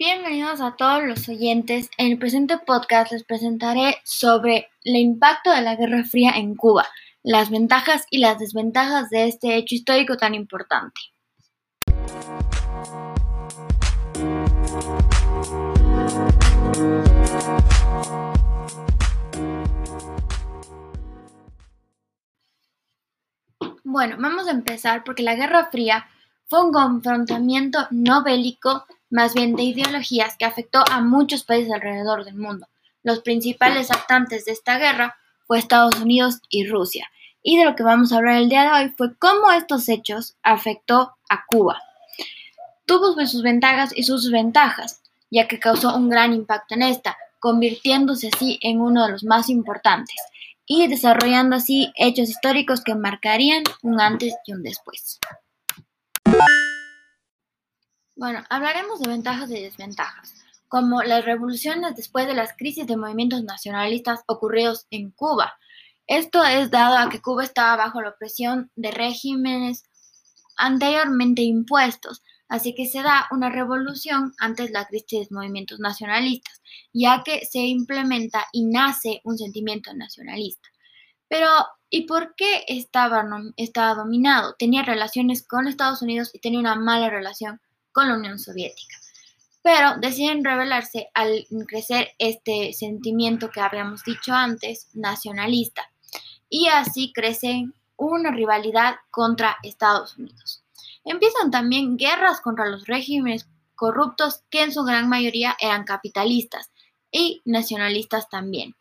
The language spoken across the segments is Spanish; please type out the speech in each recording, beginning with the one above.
Bienvenidos a todos los oyentes. En el presente podcast les presentaré sobre el impacto de la Guerra Fría en Cuba, las ventajas y las desventajas de este hecho histórico tan importante. Bueno, vamos a empezar porque la Guerra Fría fue un confrontamiento no bélico, más bien de ideologías, que afectó a muchos países alrededor del mundo. Los principales actantes de esta guerra fue Estados Unidos y Rusia. Y de lo que vamos a hablar el día de hoy fue cómo estos hechos afectó a Cuba. Tuvo sus ventajas y sus desventajas, ya que causó un gran impacto en esta, convirtiéndose así en uno de los más importantes y desarrollando así hechos históricos que marcarían un antes y un después. Bueno, hablaremos de ventajas y desventajas, como las revoluciones después de las crisis de movimientos nacionalistas ocurridos en Cuba. Esto es dado a que Cuba estaba bajo la opresión de regímenes anteriormente impuestos, así que se da una revolución antes la crisis de movimientos nacionalistas, ya que se implementa y nace un sentimiento nacionalista. Pero, ¿y por qué estaba, estaba dominado? Tenía relaciones con Estados Unidos y tenía una mala relación con la Unión Soviética. Pero deciden rebelarse al crecer este sentimiento que habíamos dicho antes, nacionalista. Y así crece una rivalidad contra Estados Unidos. Empiezan también guerras contra los regímenes corruptos que en su gran mayoría eran capitalistas y nacionalistas también.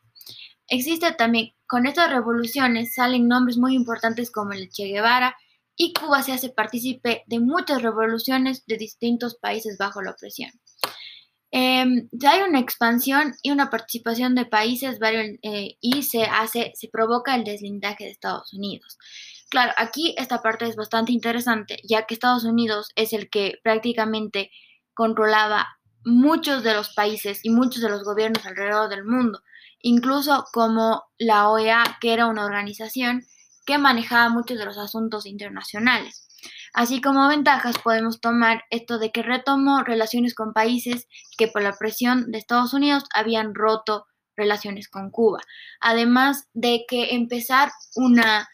Existe también, con estas revoluciones salen nombres muy importantes como el Che Guevara y Cuba se hace partícipe de muchas revoluciones de distintos países bajo la opresión. Em, hay una expansión y una participación de países varios, eh, y se hace, se provoca el deslindaje de Estados Unidos. Claro, aquí esta parte es bastante interesante, ya que Estados Unidos es el que prácticamente controlaba muchos de los países y muchos de los gobiernos alrededor del mundo, incluso como la OEA, que era una organización que manejaba muchos de los asuntos internacionales. Así como ventajas podemos tomar esto de que retomó relaciones con países que por la presión de Estados Unidos habían roto relaciones con Cuba, además de que empezar una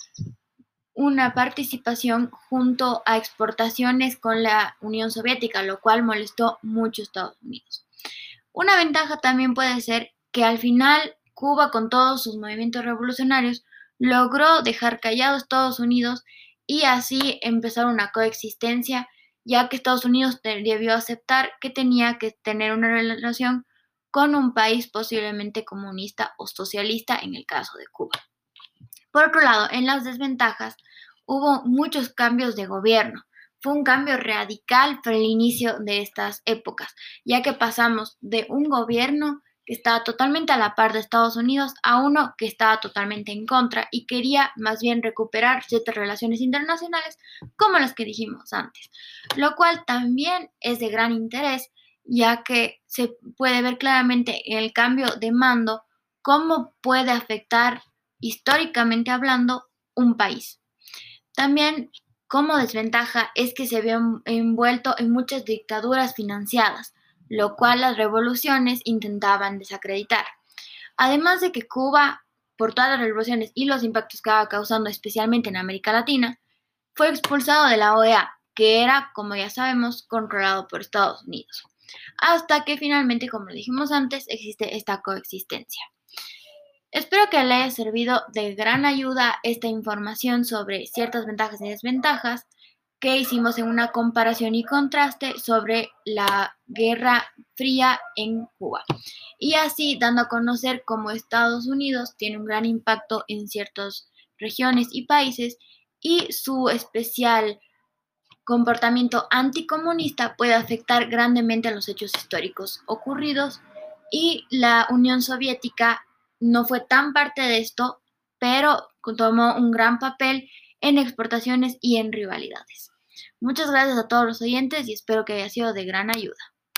una participación junto a exportaciones con la Unión Soviética, lo cual molestó mucho a Estados Unidos. Una ventaja también puede ser que al final Cuba, con todos sus movimientos revolucionarios, logró dejar callado a Estados Unidos y así empezar una coexistencia, ya que Estados Unidos debió aceptar que tenía que tener una relación con un país posiblemente comunista o socialista en el caso de Cuba. Por otro lado, en las desventajas hubo muchos cambios de gobierno. Fue un cambio radical para el inicio de estas épocas, ya que pasamos de un gobierno que estaba totalmente a la par de Estados Unidos a uno que estaba totalmente en contra y quería más bien recuperar ciertas relaciones internacionales como las que dijimos antes, lo cual también es de gran interés ya que se puede ver claramente en el cambio de mando cómo puede afectar históricamente hablando, un país. También como desventaja es que se ve envuelto en muchas dictaduras financiadas, lo cual las revoluciones intentaban desacreditar. Además de que Cuba, por todas las revoluciones y los impactos que estaba causando especialmente en América Latina, fue expulsado de la OEA, que era, como ya sabemos, controlado por Estados Unidos. Hasta que finalmente, como dijimos antes, existe esta coexistencia. Espero que le haya servido de gran ayuda esta información sobre ciertas ventajas y desventajas que hicimos en una comparación y contraste sobre la Guerra Fría en Cuba. Y así dando a conocer cómo Estados Unidos tiene un gran impacto en ciertas regiones y países y su especial comportamiento anticomunista puede afectar grandemente a los hechos históricos ocurridos y la Unión Soviética no fue tan parte de esto, pero tomó un gran papel en exportaciones y en rivalidades. Muchas gracias a todos los oyentes y espero que haya sido de gran ayuda.